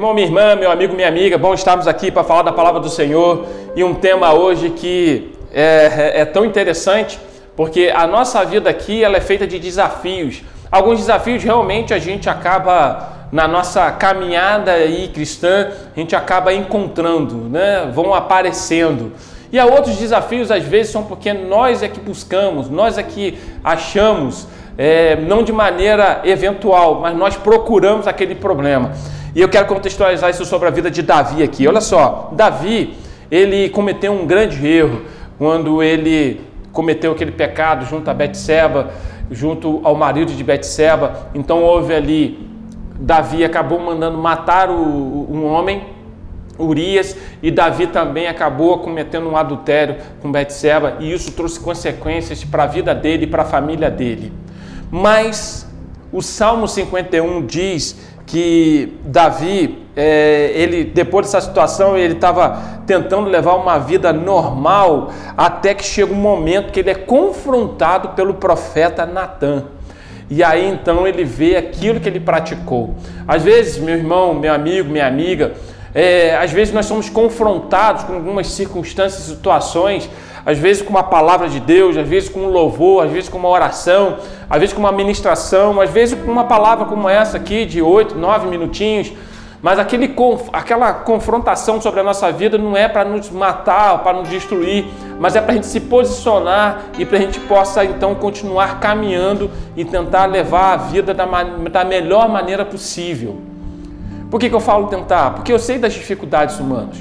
irmão, minha irmã, meu amigo, minha amiga, bom estarmos aqui para falar da palavra do Senhor e um tema hoje que é, é, é tão interessante, porque a nossa vida aqui ela é feita de desafios. Alguns desafios realmente a gente acaba na nossa caminhada aí cristã, a gente acaba encontrando, né? Vão aparecendo. E há outros desafios, às vezes, são porque nós é que buscamos, nós é que achamos, é, não de maneira eventual, mas nós procuramos aquele problema. E eu quero contextualizar isso sobre a vida de Davi aqui. Olha só, Davi, ele cometeu um grande erro quando ele cometeu aquele pecado junto a Betseba, junto ao marido de Betseba. Então houve ali Davi acabou mandando matar o, um homem, Urias, e Davi também acabou cometendo um adultério com Betseba, e isso trouxe consequências para a vida dele e para a família dele. Mas o Salmo 51 diz que Davi, é, ele depois dessa situação, ele estava tentando levar uma vida normal, até que chega um momento que ele é confrontado pelo profeta Natan. E aí então ele vê aquilo que ele praticou. Às vezes, meu irmão, meu amigo, minha amiga, é, às vezes nós somos confrontados com algumas circunstâncias, situações, às vezes com uma palavra de Deus, às vezes com um louvor, às vezes com uma oração, às vezes com uma ministração, às vezes com uma palavra como essa aqui, de oito, nove minutinhos. Mas aquele, aquela confrontação sobre a nossa vida não é para nos matar, para nos destruir, mas é para a gente se posicionar e para a gente possa então continuar caminhando e tentar levar a vida da, da melhor maneira possível. Por que, que eu falo tentar? Porque eu sei das dificuldades humanas.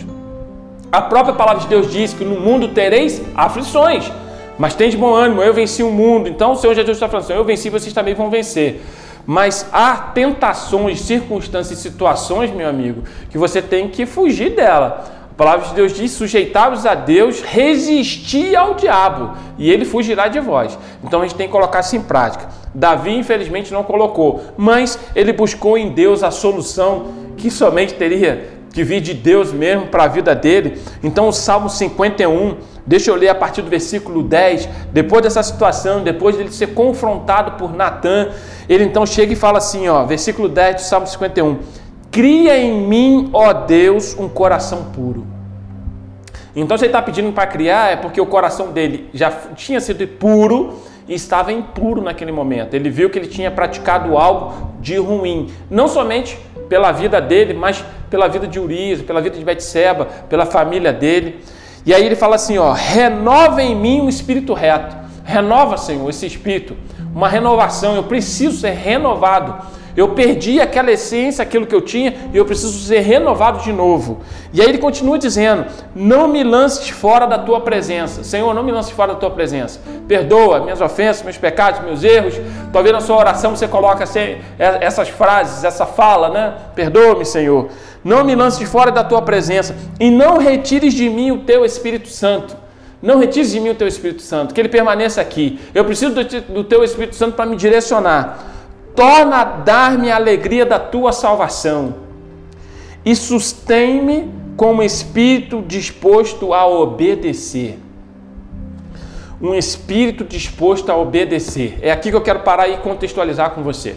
A própria palavra de Deus diz que no mundo tereis aflições, mas tem de bom ânimo, eu venci o mundo. Então o Senhor Jesus está falando assim, eu venci, vocês também vão vencer. Mas há tentações, circunstâncias situações, meu amigo, que você tem que fugir dela. A palavra de Deus diz: sujeitai-vos a Deus, resistir ao diabo, e ele fugirá de vós. Então a gente tem que colocar isso em prática. Davi, infelizmente, não colocou, mas ele buscou em Deus a solução que somente teria que vir de Deus mesmo para a vida dele. Então, o Salmo 51, deixa eu ler a partir do versículo 10. Depois dessa situação, depois de ele ser confrontado por Natan, ele então chega e fala assim, ó, versículo 10 do Salmo 51. Cria em mim, ó Deus, um coração puro. Então, se ele está pedindo para criar, é porque o coração dele já tinha sido puro e estava impuro naquele momento. Ele viu que ele tinha praticado algo de ruim, não somente pela vida dele, mas pela vida de Urias, pela vida de Betseba, pela família dele. E aí ele fala assim, ó, renova em mim um espírito reto. Renova, Senhor, esse espírito, uma renovação. Eu preciso ser renovado. Eu perdi aquela essência, aquilo que eu tinha, e eu preciso ser renovado de novo. E aí ele continua dizendo: Não me lances fora da tua presença. Senhor, não me lances fora da tua presença. Perdoa minhas ofensas, meus pecados, meus erros. Talvez na sua oração você coloca essas frases, essa fala, né? Perdoa-me, Senhor. Não me lances fora da tua presença. E não retires de mim o teu Espírito Santo. Não retires de mim o teu Espírito Santo, que ele permaneça aqui. Eu preciso do teu Espírito Santo para me direcionar torna a dar-me a alegria da tua salvação e sustém-me como espírito disposto a obedecer. Um espírito disposto a obedecer. É aqui que eu quero parar e contextualizar com você.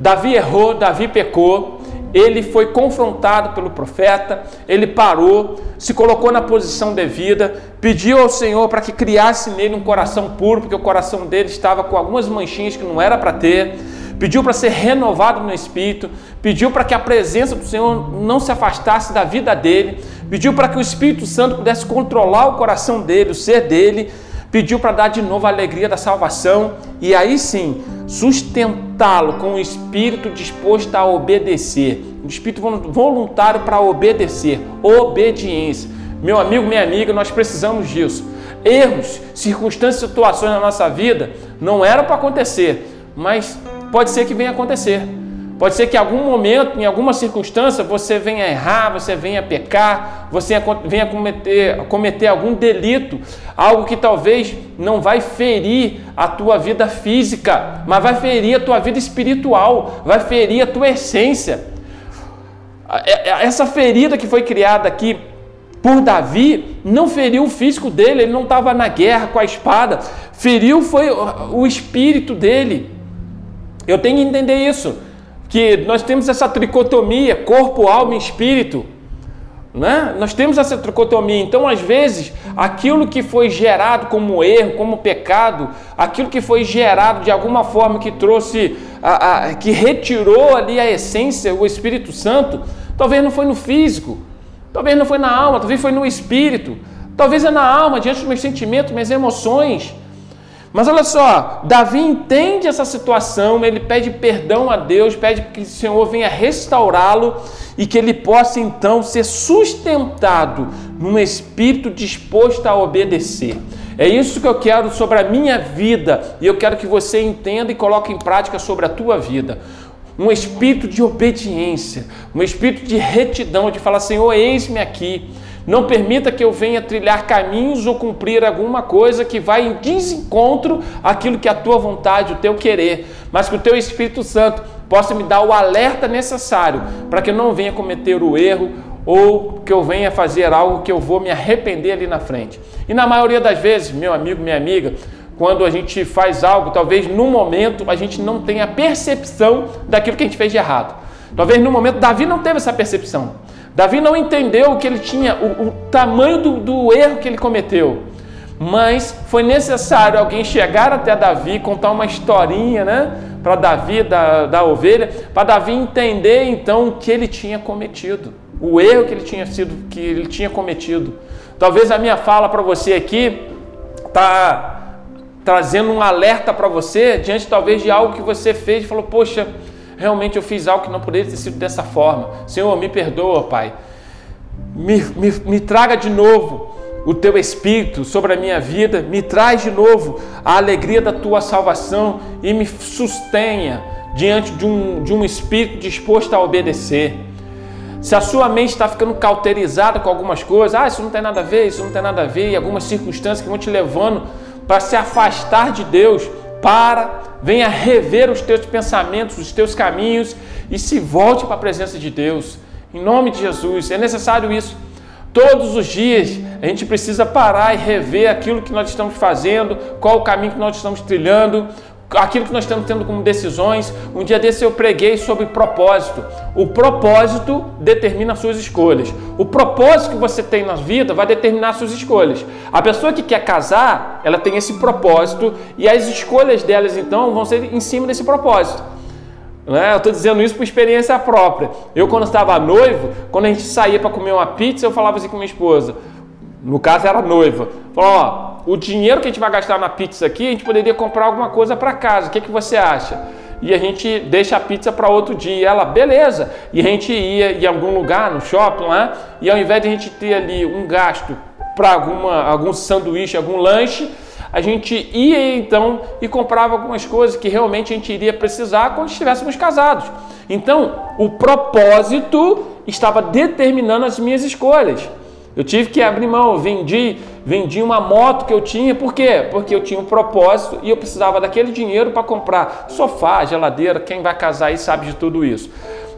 Davi errou, Davi pecou, ele foi confrontado pelo profeta, ele parou, se colocou na posição devida, pediu ao Senhor para que criasse nele um coração puro, porque o coração dele estava com algumas manchinhas que não era para ter pediu para ser renovado no espírito, pediu para que a presença do Senhor não se afastasse da vida dele, pediu para que o Espírito Santo pudesse controlar o coração dele, o ser dele, pediu para dar de novo a alegria da salvação e aí sim sustentá-lo com o espírito disposto a obedecer, um espírito voluntário para obedecer, obediência. Meu amigo, minha amiga, nós precisamos disso. Erros, circunstâncias, situações na nossa vida não eram para acontecer, mas pode ser que venha acontecer. Pode ser que em algum momento, em alguma circunstância, você venha errar, você venha pecar, você venha cometer, cometer algum delito, algo que talvez não vai ferir a tua vida física, mas vai ferir a tua vida espiritual, vai ferir a tua essência. É, é, essa ferida que foi criada aqui por Davi não feriu o físico dele, ele não estava na guerra com a espada, feriu foi o espírito dele. Eu tenho que entender isso. que nós temos essa tricotomia, corpo, alma e espírito. Né? Nós temos essa tricotomia. Então, às vezes, aquilo que foi gerado como erro, como pecado, aquilo que foi gerado de alguma forma que trouxe, a, a, que retirou ali a essência, o Espírito Santo, talvez não foi no físico, talvez não foi na alma, talvez foi no espírito, talvez é na alma, diante dos meus sentimentos, minhas emoções. Mas olha só, Davi entende essa situação, ele pede perdão a Deus, pede que o Senhor venha restaurá-lo e que ele possa então ser sustentado num espírito disposto a obedecer. É isso que eu quero sobre a minha vida e eu quero que você entenda e coloque em prática sobre a tua vida. Um espírito de obediência, um espírito de retidão, de falar: Senhor, eis-me aqui. Não permita que eu venha trilhar caminhos ou cumprir alguma coisa que vai em desencontro àquilo que a tua vontade, o teu querer, mas que o teu Espírito Santo possa me dar o alerta necessário para que eu não venha cometer o erro ou que eu venha fazer algo que eu vou me arrepender ali na frente. E na maioria das vezes, meu amigo, minha amiga, quando a gente faz algo, talvez no momento a gente não tenha percepção daquilo que a gente fez de errado. Talvez no momento Davi não teve essa percepção. Davi não entendeu que ele tinha, o, o tamanho do, do erro que ele cometeu. Mas foi necessário alguém chegar até Davi, contar uma historinha, né? Para Davi, da, da ovelha, para Davi entender então o que ele tinha cometido, o erro que ele tinha sido, que ele tinha cometido. Talvez a minha fala para você aqui tá trazendo um alerta para você diante talvez de algo que você fez e falou, poxa, realmente eu fiz algo que não poderia ter sido dessa forma. Senhor, me perdoa, Pai. Me, me, me traga de novo o teu espírito sobre a minha vida, me traz de novo a alegria da tua salvação e me sustenha diante de um, de um espírito disposto a obedecer. Se a sua mente está ficando cauterizada com algumas coisas, ah, isso não tem nada a ver, isso não tem nada a ver, e algumas circunstâncias que vão te levando para se afastar de Deus, para, venha rever os teus pensamentos, os teus caminhos e se volte para a presença de Deus. Em nome de Jesus, é necessário isso. Todos os dias a gente precisa parar e rever aquilo que nós estamos fazendo, qual o caminho que nós estamos trilhando, aquilo que nós estamos tendo como decisões. Um dia desse eu preguei sobre propósito. O propósito determina as suas escolhas. O propósito que você tem na vida vai determinar as suas escolhas. A pessoa que quer casar, ela tem esse propósito e as escolhas delas então vão ser em cima desse propósito. Né? Eu estou dizendo isso por experiência própria. Eu, quando estava noivo, quando a gente saía para comer uma pizza, eu falava assim com minha esposa. No caso, era noiva. Falou: ó, o dinheiro que a gente vai gastar na pizza aqui, a gente poderia comprar alguma coisa para casa. O que, que você acha? E a gente deixa a pizza para outro dia. E ela, beleza. E a gente ia em algum lugar, no shopping lá, e ao invés de a gente ter ali um gasto para algum sanduíche, algum lanche, a gente ia então e comprava algumas coisas que realmente a gente iria precisar quando estivéssemos casados. Então, o propósito estava determinando as minhas escolhas. Eu tive que abrir mão, vendi, vendi uma moto que eu tinha, por quê? Porque eu tinha um propósito e eu precisava daquele dinheiro para comprar sofá, geladeira, quem vai casar aí sabe de tudo isso.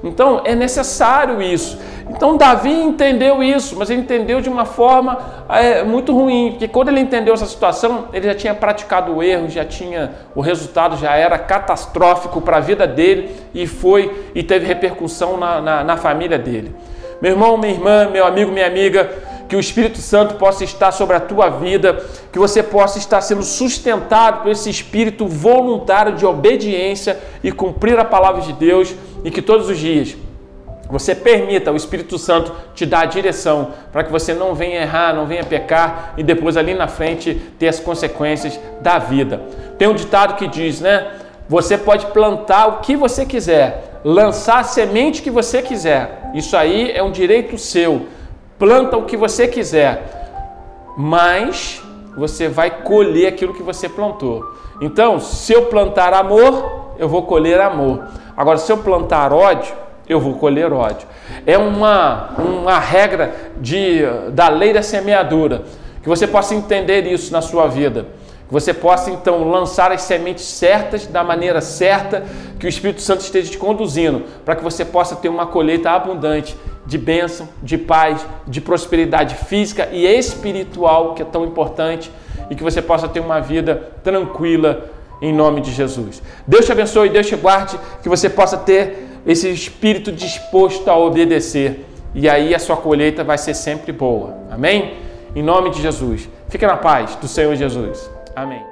Então é necessário isso. Então Davi entendeu isso, mas ele entendeu de uma forma é, muito ruim, porque quando ele entendeu essa situação, ele já tinha praticado o erro, já tinha o resultado já era catastrófico para a vida dele e foi e teve repercussão na, na, na família dele. Meu irmão, minha irmã, meu amigo, minha amiga, que o Espírito Santo possa estar sobre a tua vida, que você possa estar sendo sustentado por esse espírito voluntário de obediência e cumprir a palavra de Deus e que todos os dias você permita o Espírito Santo te dar a direção para que você não venha errar, não venha pecar e depois ali na frente ter as consequências da vida. Tem um ditado que diz, né? Você pode plantar o que você quiser, lançar a semente que você quiser. Isso aí é um direito seu. Planta o que você quiser, mas você vai colher aquilo que você plantou. Então, se eu plantar amor, eu vou colher amor. Agora, se eu plantar ódio, eu vou colher ódio. É uma, uma regra de, da lei da semeadura. Que você possa entender isso na sua vida. Que você possa então lançar as sementes certas, da maneira certa, que o Espírito Santo esteja te conduzindo, para que você possa ter uma colheita abundante de bênção, de paz, de prosperidade física e espiritual, que é tão importante, e que você possa ter uma vida tranquila em nome de Jesus. Deus te abençoe, Deus te guarde, que você possa ter esse espírito disposto a obedecer. E aí a sua colheita vai ser sempre boa. Amém? Em nome de Jesus. Fica na paz do Senhor Jesus. Amém.